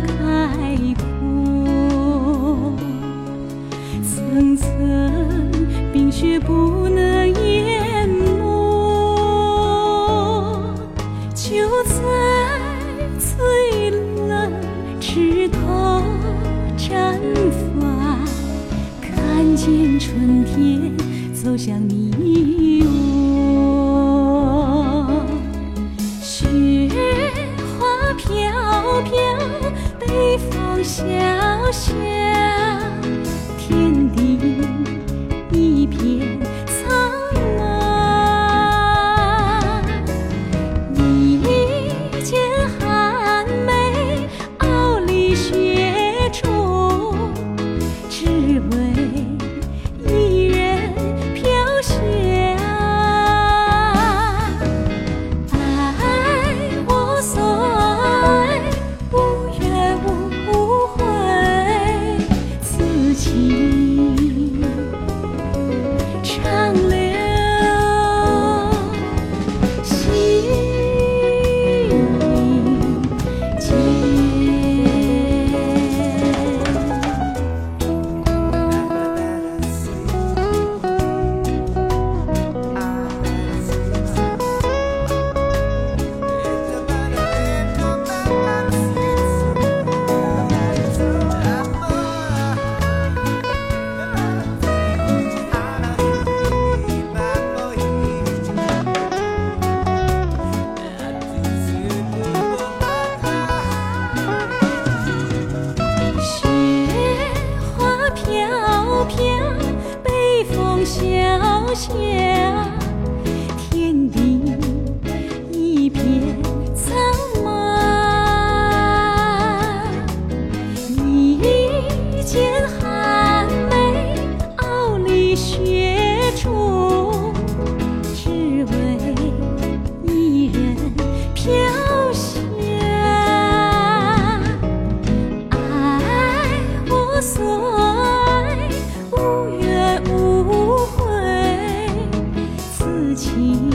开阔，层层冰雪不能淹没，就在最冷枝头绽放，看见春天走向你 she 情。